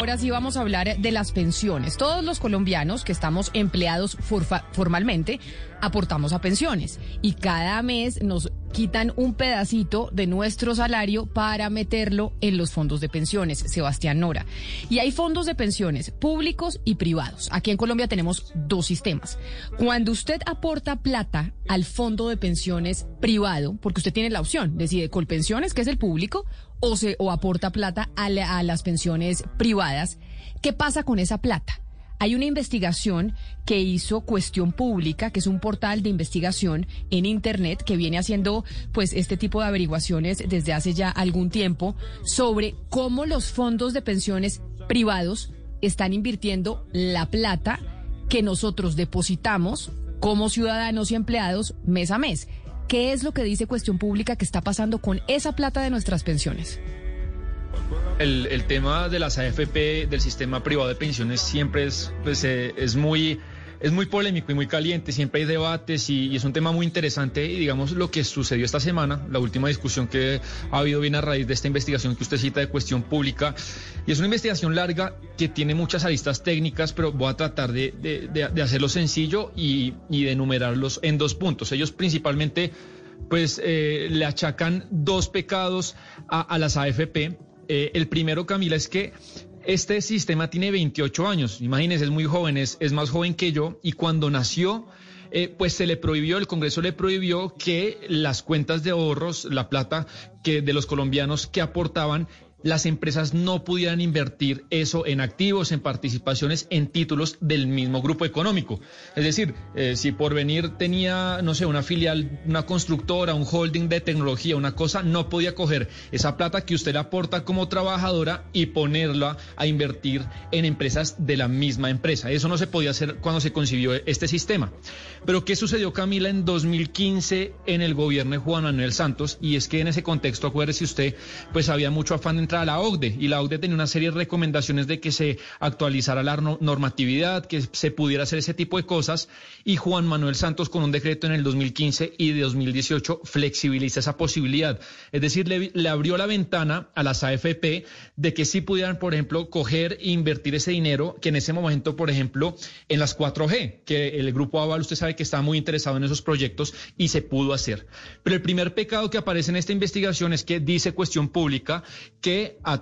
Ahora sí vamos a hablar de las pensiones. Todos los colombianos que estamos empleados formalmente aportamos a pensiones y cada mes nos quitan un pedacito de nuestro salario para meterlo en los fondos de pensiones, Sebastián Nora. Y hay fondos de pensiones públicos y privados. Aquí en Colombia tenemos dos sistemas. Cuando usted aporta plata al fondo de pensiones privado, porque usted tiene la opción, decide Colpensiones, que es el público, o, se, o aporta plata a, a las pensiones privadas. ¿Qué pasa con esa plata? Hay una investigación que hizo Cuestión Pública, que es un portal de investigación en Internet que viene haciendo pues este tipo de averiguaciones desde hace ya algún tiempo sobre cómo los fondos de pensiones privados están invirtiendo la plata que nosotros depositamos como ciudadanos y empleados mes a mes. ¿Qué es lo que dice Cuestión Pública que está pasando con esa plata de nuestras pensiones? El, tema de las AFP, del sistema privado de pensiones, siempre es, pues, eh, es muy es muy polémico y muy caliente, siempre hay debates y, es un tema muy interesante y digamos lo que sucedió esta semana, la última discusión que ha habido bien a raíz de esta investigación que usted cita de cuestión pública y es una investigación larga que tiene muchas aristas técnicas, pero voy a tratar de, hacerlo sencillo y, de enumerarlos en dos puntos. Ellos principalmente pues eh, le achacan dos pecados a, las AFP. Eh, el primero, Camila, es que este sistema tiene 28 años, imagínense, es muy joven, es, más joven que yo, y cuando nació, eh, pues se le prohibió, el Congreso le prohibió que las cuentas de ahorros, la plata que de los colombianos que aportaban, las empresas no pudieran invertir eso en activos, en participaciones, en títulos del mismo grupo económico. Es decir, eh, si por venir tenía, no sé, una filial, una constructora, un holding de tecnología, una cosa, no podía coger esa plata que usted aporta como trabajadora y ponerla a invertir en empresas de la misma empresa. Eso no se podía hacer cuando se concibió este sistema. Pero ¿qué sucedió, Camila, en 2015 en el gobierno de Juan Manuel Santos? Y es que en ese contexto, acuérdese usted, pues había mucho afán de a la OCDE y la OCDE tenía una serie de recomendaciones de que se actualizara la normatividad, que se pudiera hacer ese tipo de cosas y Juan Manuel Santos con un decreto en el 2015 y de 2018 flexibiliza esa posibilidad. Es decir, le, abrió la ventana a las AFP de que sí pudieran, por ejemplo, coger e invertir ese dinero que en ese momento, por ejemplo, en las 4G, que el grupo Aval usted sabe que está muy interesado en esos proyectos y se pudo hacer. Pero el primer pecado que aparece en esta investigación es que dice cuestión pública que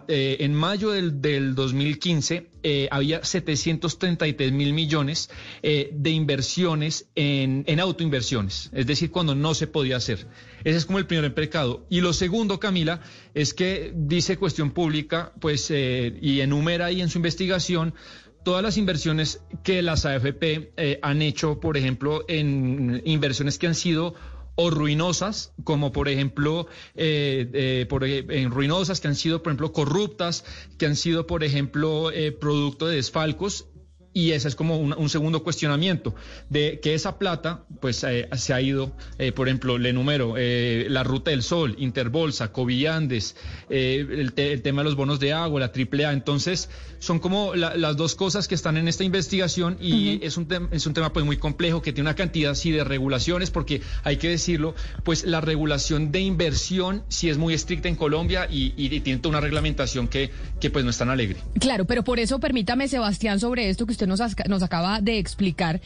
eh, en mayo del, 2015 eh, había 733 mil millones eh, de inversiones en, autoinversiones, es decir, cuando no se podía hacer. Ese es como el primer pecado. Y lo segundo, Camila, es que dice cuestión pública, pues, y enumera ahí en su investigación todas las inversiones que las AFP han hecho, por ejemplo, en inversiones que han sido o ruinosas, como por ejemplo, eh, eh, por, eh, en ruinosas que han sido, por ejemplo, corruptas, que han sido, por ejemplo, producto de desfalcos y ese es como un, segundo cuestionamiento de que esa plata pues eh, se ha ido, eh, por ejemplo, le enumero eh, la Ruta del Sol, Interbolsa, Covillandes, el, tema de los bonos de agua, la AAA. Entonces, son como las dos cosas que están en esta investigación y es, un es un tema pues muy complejo que tiene una cantidad así de regulaciones porque hay que decirlo, pues la regulación de inversión sí es muy estricta en Colombia y, y tiene toda una reglamentación que, que pues no es tan alegre. Claro, pero por eso permítame, Sebastián, sobre esto que usted nos, nos acaba de explicar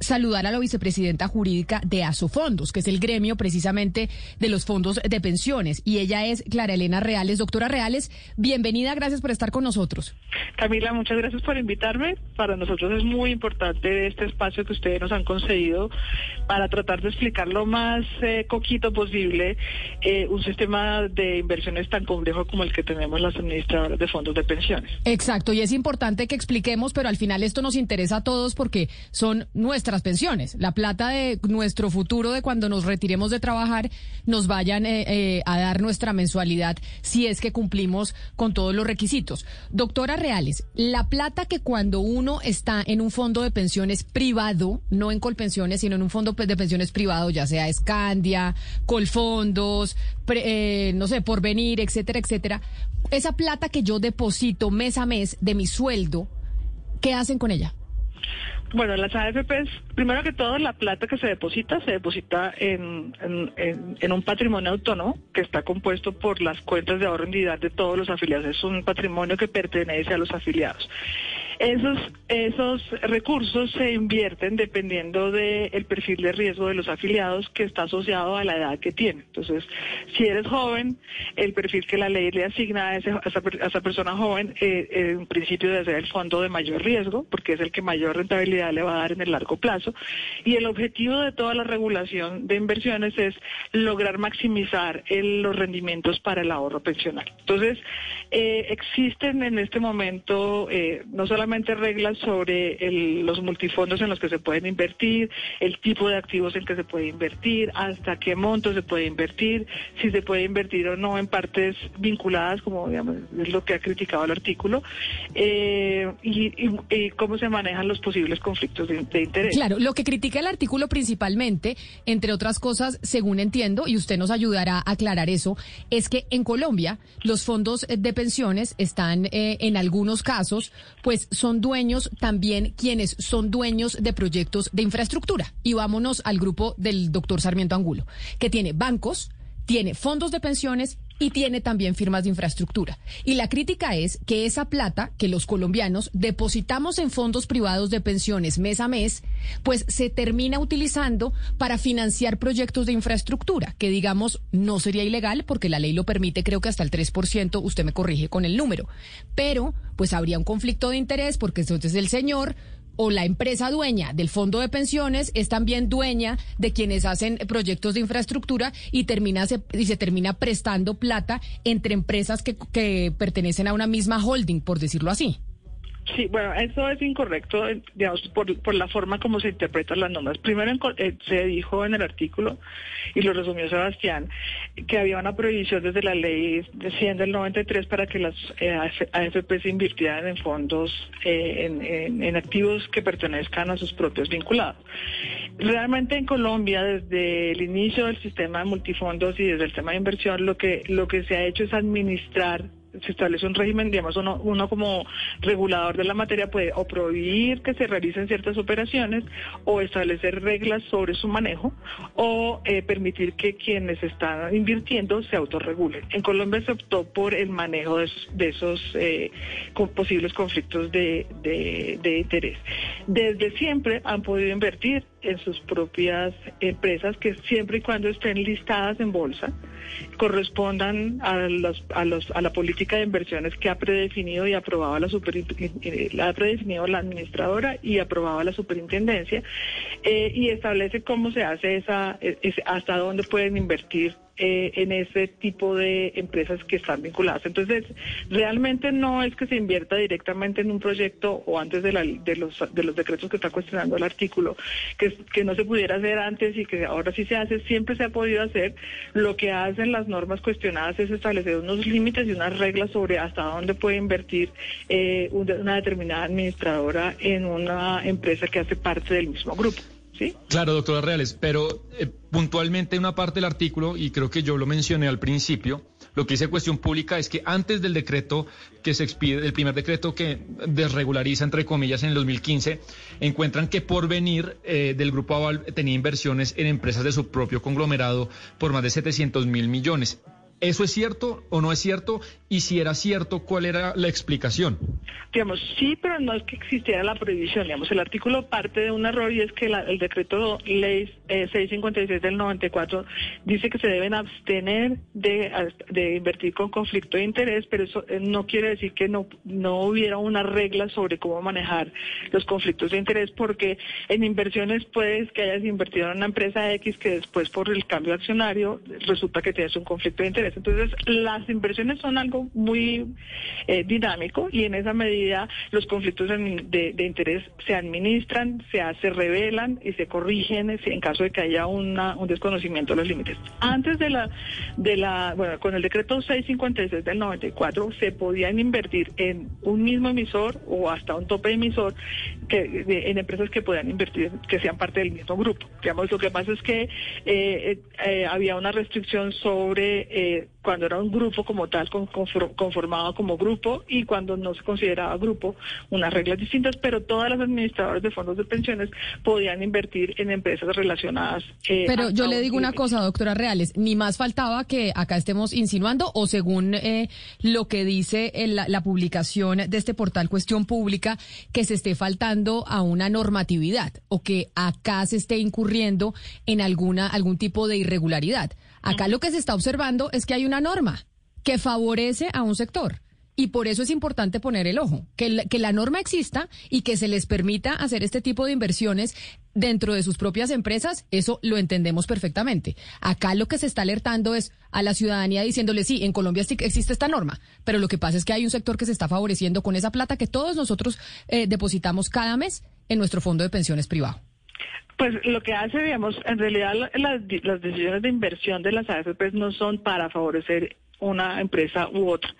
saludar a la vicepresidenta jurídica de Asofondos, que es el gremio precisamente de los fondos de pensiones. Y ella es Clara Elena Reales. Doctora Reales, bienvenida, gracias por estar con nosotros. Camila, muchas gracias por invitarme. Para nosotros es muy importante este espacio que ustedes nos han concedido para tratar de explicar lo más eh, coquito posible eh, un sistema de inversiones tan complejo como el que tenemos las administradoras de fondos de pensiones. Exacto, y es importante que expliquemos, pero al final esto nos interesa a todos porque son nuestras pensiones, la plata de nuestro futuro de cuando nos retiremos de trabajar, nos vayan eh, eh, a dar nuestra mensualidad si es que cumplimos con todos los requisitos. Doctora Reales, la plata que cuando uno está en un fondo de pensiones privado, no en Colpensiones, sino en un fondo de pensiones privado, ya sea Escandia, Colfondos, eh, no sé, Porvenir, etcétera, etcétera, esa plata que yo deposito mes a mes de mi sueldo, ¿qué hacen con ella? Bueno, las AFPs, primero que todo, la plata que se deposita se deposita en, en, un patrimonio autónomo que está compuesto por las cuentas de ahorro en de todos los afiliados. Es un patrimonio que pertenece a los afiliados. Esos, esos recursos se invierten dependiendo del perfil de riesgo de los afiliados que está asociado a la edad que tiene. Entonces, si eres joven, el perfil que la ley le asigna a, esa, esa, persona joven, eh, en principio debe ser el fondo de mayor riesgo, porque es el que mayor rentabilidad le va a dar en el largo plazo. Y el objetivo de toda la regulación de inversiones es lograr maximizar los rendimientos para el ahorro pensional. Entonces, eh, existen en este momento eh, no solamente reglas sobre los multifondos en los que se pueden invertir, el tipo de activos en que se puede invertir, hasta qué monto se puede invertir, si se puede invertir o no en partes vinculadas, como digamos, es lo que ha criticado el artículo, eh, y, cómo se manejan los posibles conflictos de, de interés. Claro, lo que critica el artículo principalmente, entre otras cosas, según entiendo, y usted nos ayudará a aclarar eso, es que en Colombia los fondos de pensiones están eh, en algunos casos, pues son dueños también quienes son dueños de proyectos de infraestructura. Y vámonos al grupo del doctor Sarmiento Angulo, que tiene bancos, tiene fondos de pensiones y tiene también firmas de infraestructura. Y la crítica es que esa plata que los colombianos depositamos en fondos privados de pensiones mes a mes, pues se termina utilizando para financiar proyectos de infraestructura, que digamos no sería ilegal porque la ley lo permite, creo que hasta el 3%, usted me corrige con el número, pero pues habría un conflicto de interés porque entonces el señor o la empresa dueña del fondo de pensiones es también dueña de quienes hacen proyectos de infraestructura y termina se, y se termina prestando plata entre empresas que, que pertenecen a una misma holding, por decirlo así. Sí, bueno, eso es incorrecto, digamos, por, por la forma como se interpretan las normas. Primero eh, se dijo en el artículo, y lo resumió Sebastián, que había una prohibición desde la ley de 100 del 93 para que las eh, AFP se invirtieran en fondos, eh, en, activos que pertenezcan a sus propios vinculados. Realmente en Colombia, desde el inicio del sistema de multifondos y desde el tema de inversión, lo que, lo que se ha hecho es administrar se establece un régimen, digamos, uno, uno como regulador de la materia puede o prohibir que se realicen ciertas operaciones o establecer reglas sobre su manejo o eh, permitir que quienes están invirtiendo se autorregulen. En Colombia se optó por el manejo de, esos eh, posibles conflictos de, de interés. Desde siempre han podido invertir en sus propias empresas que siempre y cuando estén listadas en bolsa correspondan a, los, a, los, a la política de inversiones que ha predefinido y aprobado la super, eh, ha predefinido la administradora y aprobaba la superintendencia eh, y establece cómo se hace esa, hasta dónde pueden invertir eh, en ese tipo de empresas que están vinculadas. Entonces, realmente no es que se invierta directamente en un proyecto o antes de, los, de los decretos que está cuestionando el artículo, que, que no se pudiera hacer antes y que ahora sí se hace, siempre se ha podido hacer. Lo que hacen las normas cuestionadas es establecer unos límites y unas reglas sobre hasta dónde puede invertir eh, una determinada administradora en una empresa que hace parte del mismo grupo. Claro, doctora Reales, pero eh, puntualmente una parte del artículo, y creo que yo lo mencioné al principio, lo que dice cuestión pública es que antes del decreto que se expide, el primer decreto que desregulariza, entre comillas, en el 2015, encuentran que por venir eh, del Grupo Aval tenía inversiones en empresas de su propio conglomerado por más de 700 mil millones. ¿Eso es cierto o no es cierto? Y si era cierto, ¿cuál era la explicación? Digamos, sí, pero no es que existiera la prohibición. Digamos, el artículo parte de un error y es que el decreto ley 656 eh, del 94 dice que se deben abstener de, invertir con conflicto de interés, pero eso eh, no quiere decir que no, no hubiera una regla sobre cómo manejar los conflictos de interés, porque en inversiones puedes que hayas invertido en una empresa X que después por el cambio accionario resulta que tienes un conflicto de interés. Entonces, las inversiones son algo muy eh, dinámico y en esa medida los conflictos de, interés se administran, se, se revelan y se corrigen en caso de que haya un desconocimiento de los límites. Antes de la, de la, bueno, con el decreto 656 del 94 se podían invertir en un mismo emisor o hasta un tope emisor en empresas que puedan invertir, que sean parte del mismo grupo. Digamos, lo que pasa es que eh, eh, había una restricción sobre eh, cuando era un grupo como tal, conformado como grupo, y cuando no se consideraba grupo, unas reglas distintas, pero todas las administradoras de fondos de pensiones podían invertir en empresas relacionadas. Eh, pero yo le digo una cosa, doctora Reales, ni más faltaba que acá estemos insinuando, o según eh, lo que dice la, la publicación de este portal Cuestión Pública, que se esté faltando a una normatividad o que acá se esté incurriendo en alguna algún tipo de irregularidad. Acá lo que se está observando es que hay una norma que favorece a un sector. Y por eso es importante poner el ojo, que, que la norma exista y que se les permita hacer este tipo de inversiones dentro de sus propias empresas, eso lo entendemos perfectamente. Acá lo que se está alertando es a la ciudadanía diciéndole, sí, en Colombia existe esta norma, pero lo que pasa es que hay un sector que se está favoreciendo con esa plata que todos nosotros eh, depositamos cada mes en nuestro fondo de pensiones privado. Pues lo que hace, digamos, en realidad las, decisiones de inversión de las AFP no son para favorecer una empresa u otra.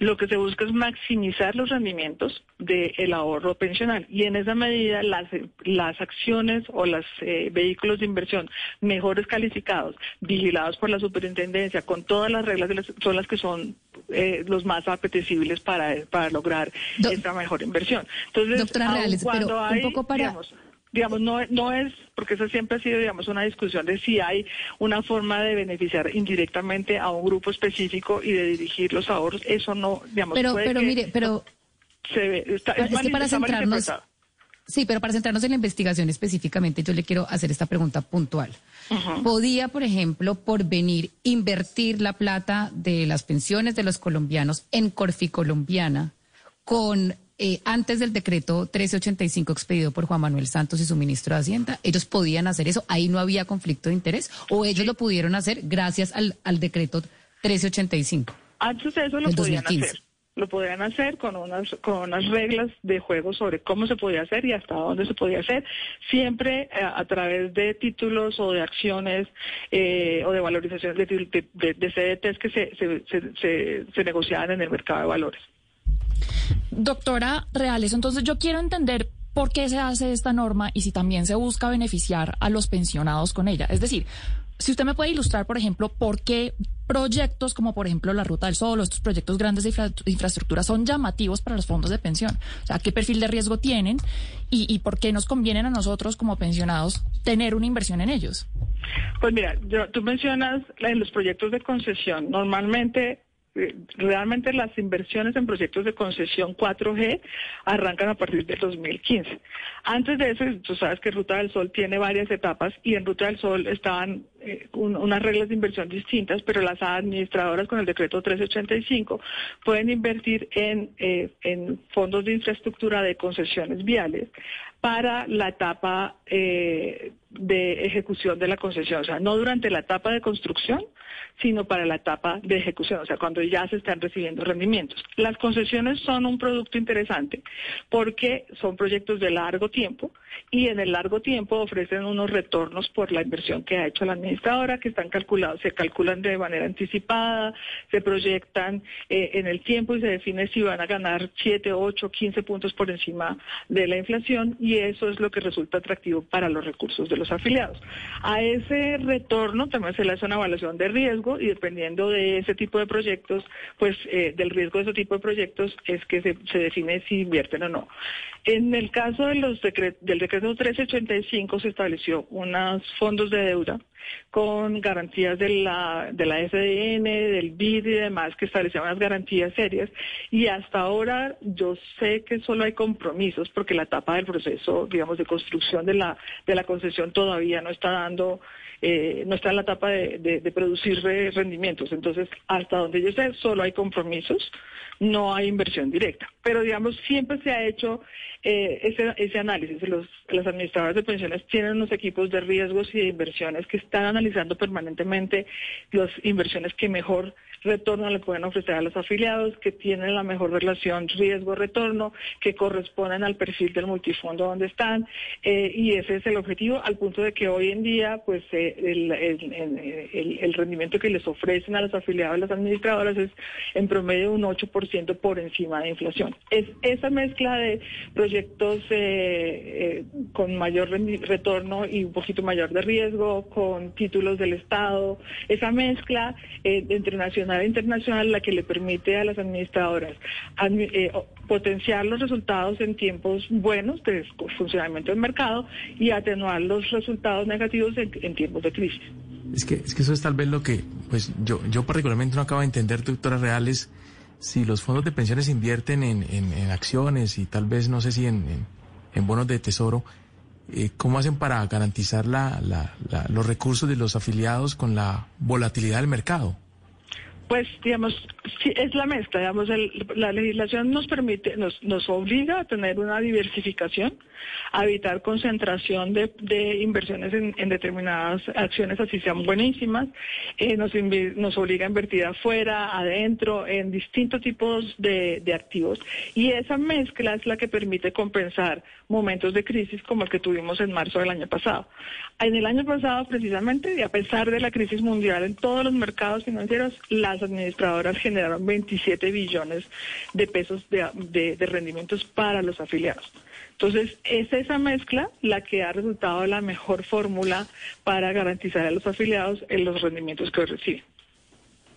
Lo que se busca es maximizar los rendimientos del ahorro pensional y en esa medida las, las acciones o los eh, vehículos de inversión mejores calificados, vigilados por la superintendencia, con todas las reglas son las que son eh, los más apetecibles para, para lograr esta mejor inversión. Entonces, Doctora Reales, pero un poco para digamos, no, no es, porque eso siempre ha sido, digamos, una discusión de si hay una forma de beneficiar indirectamente a un grupo específico y de dirigir los ahorros. Eso no, digamos, pero, pero mire, pero se ve, está, es, que para centrarnos, sí, pero para centrarnos en la investigación específicamente, yo le quiero hacer esta pregunta puntual. ¿Podía, por ejemplo, por venir invertir la plata de las pensiones de los colombianos en Corfi Colombiana con eh, antes del decreto 1385 expedido por Juan Manuel Santos y su ministro de Hacienda, ellos podían hacer eso, ahí no había conflicto de interés, o ellos lo pudieron hacer gracias al, al decreto 1385. Antes de eso lo podían hacer. Lo podían hacer con unas, con unas reglas de juego sobre cómo se podía hacer y hasta dónde se podía hacer, siempre eh, a, través de títulos o de acciones eh, o de valorizaciones de, de, de, CDTs que se, se, se, se negociaban en el mercado de valores. Doctora Reales, entonces yo quiero entender por qué se hace esta norma y si también se busca beneficiar a los pensionados con ella. Es decir, si usted me puede ilustrar, por ejemplo, por qué proyectos como, por ejemplo, la Ruta del Sol o estos proyectos grandes de infraestructura son llamativos para los fondos de pensión. O sea, qué perfil de riesgo tienen y, por qué nos convienen a nosotros como pensionados tener una inversión en ellos. Pues mira, tú mencionas en los proyectos de concesión. Normalmente realmente las inversiones en proyectos de concesión 4G arrancan a partir del 2015. Antes de eso, tú sabes que Ruta del Sol tiene varias etapas y en Ruta del Sol estaban eh, unas reglas de inversión distintas, pero las administradoras con el decreto 385 pueden invertir eh, en fondos de infraestructura de concesiones viales para la etapa de ejecución de la concesión, o sea, no durante la etapa de construcción, sino para la etapa de ejecución, o sea, cuando ya se están recibiendo rendimientos. Las concesiones son un producto interesante porque son proyectos de largo tiempo y en el largo tiempo ofrecen unos retornos por la inversión que ha hecho la administradora, que están calculados, se calculan de manera anticipada, se proyectan eh, en el tiempo y se define si van a ganar 7, 8, 15 puntos por encima de la inflación y eso es lo que resulta atractivo para los recursos de los afiliados. A ese retorno también se le hace una evaluación de riesgo y dependiendo de ese tipo de proyectos, pues eh, del riesgo de ese tipo de proyectos es que se, se define si invierten o no. En el caso de los del decreto 1385 se estableció unos fondos de deuda con garantías de la, de FDN, del BID y demás que establecían unas garantías serias y hasta ahora yo sé que solo hay compromisos porque la etapa del proceso, digamos, de construcción de la, de la concesión todavía no está dando eh, no está en la etapa de, de, producir rendimientos. Entonces, hasta donde yo sé, solo hay compromisos, no hay inversión directa. Pero, digamos, siempre se ha hecho eh, ese, ese análisis. Los, las administradoras de pensiones tienen unos equipos de riesgos y de inversiones que están analizando permanentemente las inversiones que mejor retorno le pueden ofrecer a los afiliados, que tienen la mejor relación riesgo-retorno, que corresponden al perfil del multifondo donde están, eh, y ese es el objetivo, al punto de que hoy en día, pues eh, el, rendimiento que les ofrecen a los afiliados las administradoras es en promedio un 8% por encima de inflación. Es esa mezcla de proyectos eh, con mayor retorno y un poquito mayor de riesgo, con títulos del Estado, esa mezcla entre nacional internacional la que le permite a las administradoras potenciar los resultados en tiempos buenos de funcionamiento del mercado y atenuar los resultados negativos en, tiempos de crisis. Es que, es que eso es tal vez lo que, pues yo, yo particularmente no acabo de entender, doctora Reales, si los fondos de pensiones invierten en, en, acciones y tal vez, no sé si en, en bonos de tesoro, eh, ¿cómo hacen para garantizar la, la, los recursos de los afiliados con la volatilidad del mercado? Pues, digamos, es la mezcla, digamos, la legislación nos permite, nos, nos obliga a tener una diversificación, a evitar concentración de, inversiones en, determinadas acciones, así sean buenísimas, eh, nos, nos obliga a invertir afuera, adentro, en distintos tipos de, de activos, y esa mezcla es la que permite compensar momentos de crisis como el que tuvimos en marzo del año pasado. En el año pasado, precisamente, y a pesar de la crisis mundial en todos los mercados financieros, las administradoras generaron 27 billones de pesos de, rendimientos para los afiliados. Entonces, es esa mezcla la que ha resultado la mejor fórmula para garantizar a los afiliados en los rendimientos que reciben.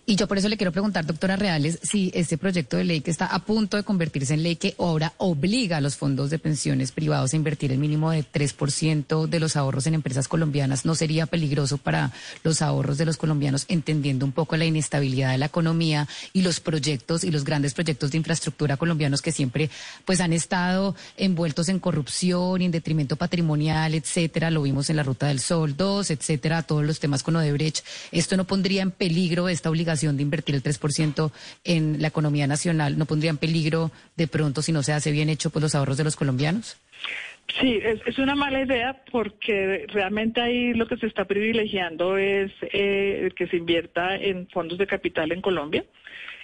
Y yo por eso le quiero preguntar, doctora Reales, si este proyecto de ley que está a punto de convertirse en ley que ahora obliga a los fondos de pensiones privados a invertir el mínimo de 3% de los ahorros en empresas colombianas, ¿no sería peligroso para los ahorros de los colombianos, entendiendo un poco la inestabilidad de la economía y los proyectos y los grandes proyectos de infraestructura colombianos que siempre pues han estado envueltos en corrupción y en detrimento patrimonial, etcétera? Lo vimos en la Ruta del Sol 2, etcétera, todos los temas con Odebrecht. ¿Esto no pondría en peligro esta obligación? De invertir el 3% en la economía nacional no pondría en peligro de pronto, si no se hace bien hecho, pues los ahorros de los colombianos? Sí, es, una mala idea porque realmente ahí lo que se está privilegiando es eh, que se invierta en fondos de capital en Colombia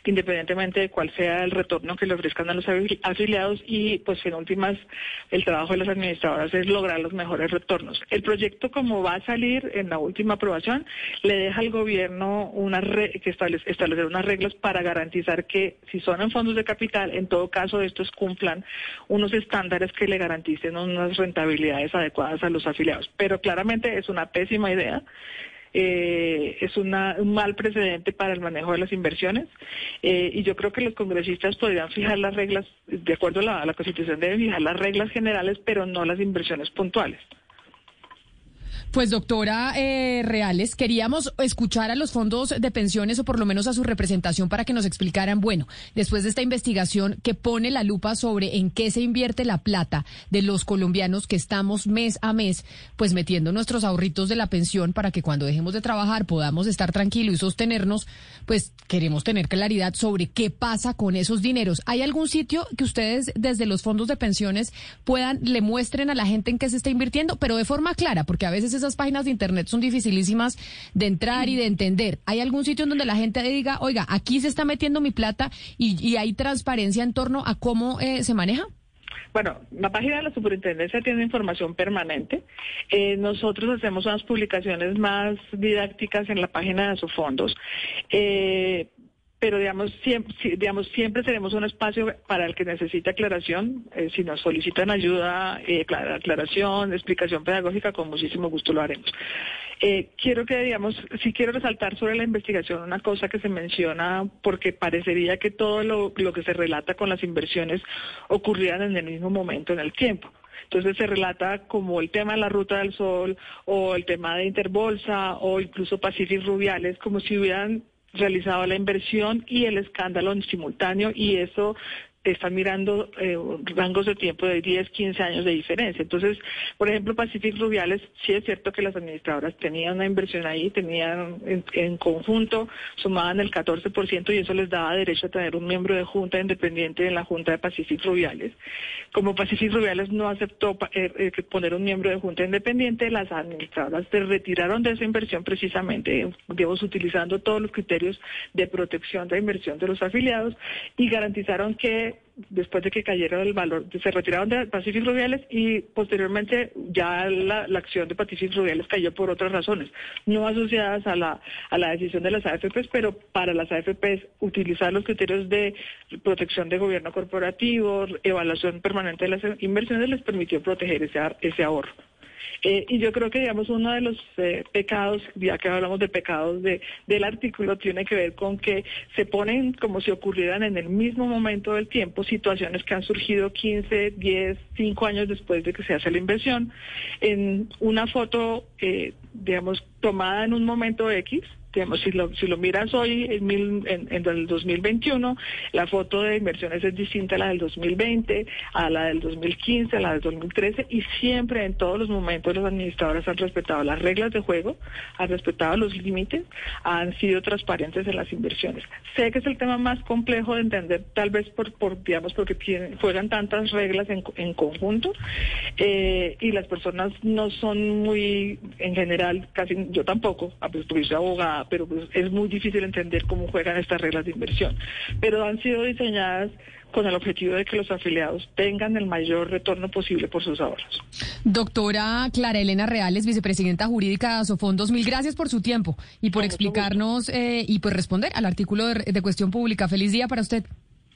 independientemente de cuál sea el retorno que le ofrezcan a los afiliados y pues en últimas el trabajo de las administradoras es lograr los mejores retornos. El proyecto como va a salir en la última aprobación le deja al gobierno que establecer unas reglas para garantizar que si son en fondos de capital, en todo caso estos cumplan unos estándares que le garanticen unas rentabilidades adecuadas a los afiliados. Pero claramente es una pésima idea eh, es un mal precedente para el manejo de las inversiones eh, y yo creo que los congresistas podrían fijar las reglas, de acuerdo la, a la Constitución, deben fijar las reglas generales, pero no las inversiones puntuales. Pues doctora eh, Reales, queríamos escuchar a los fondos de pensiones o por lo menos a su representación para que nos explicaran, bueno, después de esta investigación que pone la lupa sobre en qué se invierte la plata de los colombianos que estamos mes a mes, pues metiendo nuestros ahorritos de la pensión para que cuando dejemos de trabajar podamos estar tranquilos y sostenernos, pues queremos tener claridad sobre qué pasa con esos dineros. ¿Hay algún sitio que ustedes desde los fondos de pensiones puedan, le muestren a la gente en qué se está invirtiendo, pero de forma clara, porque a veces es esas páginas de internet son dificilísimas de entrar y de entender. ¿Hay algún sitio en donde la gente diga, oiga, aquí se está metiendo mi plata y, hay transparencia en torno a cómo eh, se maneja? Bueno, la página de la superintendencia tiene información permanente. Eh, nosotros hacemos unas publicaciones más didácticas en la página de sus fondos. Eh, pero digamos siempre, digamos siempre tenemos un espacio para el que necesite aclaración. Eh, si nos solicitan ayuda, eh, aclaración, explicación pedagógica, con muchísimo gusto lo haremos. Eh, quiero que, digamos, sí quiero resaltar sobre la investigación una cosa que se menciona, porque parecería que todo lo, lo que se relata con las inversiones ocurrían en el mismo momento en el tiempo. Entonces se relata como el tema de la Ruta del Sol o el tema de Interbolsa o incluso Pacific Rubiales, como si hubieran realizado la inversión y el escándalo en simultáneo y eso están mirando eh, rangos de tiempo de 10, 15 años de diferencia. Entonces, por ejemplo, Pacific Rubiales, sí es cierto que las administradoras tenían una inversión ahí, tenían en, conjunto, sumaban el 14% y eso les daba derecho a tener un miembro de junta independiente en la junta de Pacific Rubiales. Como Pacific Rubiales no aceptó eh, eh, poner un miembro de junta independiente, las administradoras se retiraron de esa inversión precisamente, digamos, utilizando todos los criterios de protección de inversión de los afiliados y garantizaron que después de que cayera el valor, se retiraron de Pacific Rubiales y posteriormente ya la, acción de Pacific Rubiales cayó por otras razones, no asociadas a la, a la decisión de las AFPs, pero para las AFPs utilizar los criterios de protección de gobierno corporativo, evaluación permanente de las inversiones les permitió proteger ese, ese ahorro. Eh, y yo creo que, digamos, uno de los eh, pecados, ya que hablamos de pecados de, del artículo, tiene que ver con que se ponen como si ocurrieran en el mismo momento del tiempo situaciones que han surgido 15, 10, 5 años después de que se hace la inversión, en una foto, eh, digamos, tomada en un momento X, digamos, si lo, si lo miras hoy, en, en, el 2021, la foto de inversiones es distinta a la del 2020, a la del 2015, a la del 2013, y siempre en todos los momentos los administradores han respetado las reglas de juego, han respetado los límites, han sido transparentes en las inversiones. Sé que es el tema más complejo de entender, tal vez por, por digamos, porque tienen, tantas reglas en, en conjunto, eh, y las personas no son muy, en general, casi yo tampoco, a pues, soy abogada, pero pues, es muy difícil entender cómo juegan estas reglas de inversión. Pero han sido diseñadas con el objetivo de que los afiliados tengan el mayor retorno posible por sus ahorros. Doctora Clara Elena Reales, vicepresidenta jurídica de Asofondos, mil gracias por su tiempo y por explicarnos eh, y por responder al artículo de, de cuestión pública. Feliz día para usted.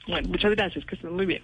Bueno, muchas gracias, que estén muy bien.